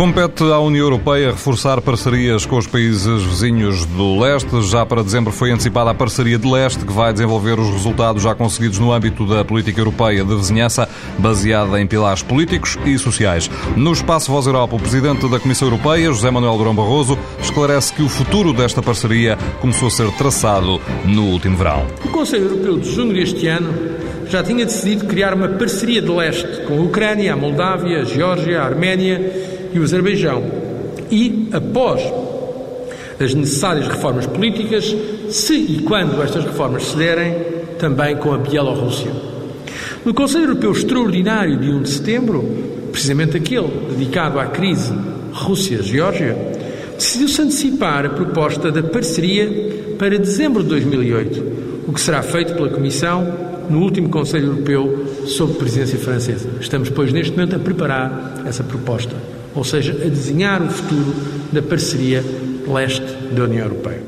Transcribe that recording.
Compete à União Europeia reforçar parcerias com os países vizinhos do leste. Já para dezembro foi antecipada a parceria de leste, que vai desenvolver os resultados já conseguidos no âmbito da política europeia de vizinhança, baseada em pilares políticos e sociais. No espaço Voz Europa, o presidente da Comissão Europeia, José Manuel Durão Barroso, esclarece que o futuro desta parceria começou a ser traçado no último verão. O Conselho Europeu de junho deste ano já tinha decidido criar uma parceria de leste com a Ucrânia, a Moldávia, a Geórgia, a Arménia e o Azerbaijão. E, após as necessárias reformas políticas, se e quando estas reformas se derem, também com a Bielorrússia. No Conselho Europeu Extraordinário de 1 de setembro, precisamente aquele dedicado à crise Rússia-Geórgia, decidiu-se antecipar a proposta da parceria para dezembro de 2008, o que será feito pela Comissão no último Conselho Europeu sob presidência francesa. Estamos, pois, neste momento a preparar essa proposta ou seja, a desenhar o futuro da parceria leste da União Europeia.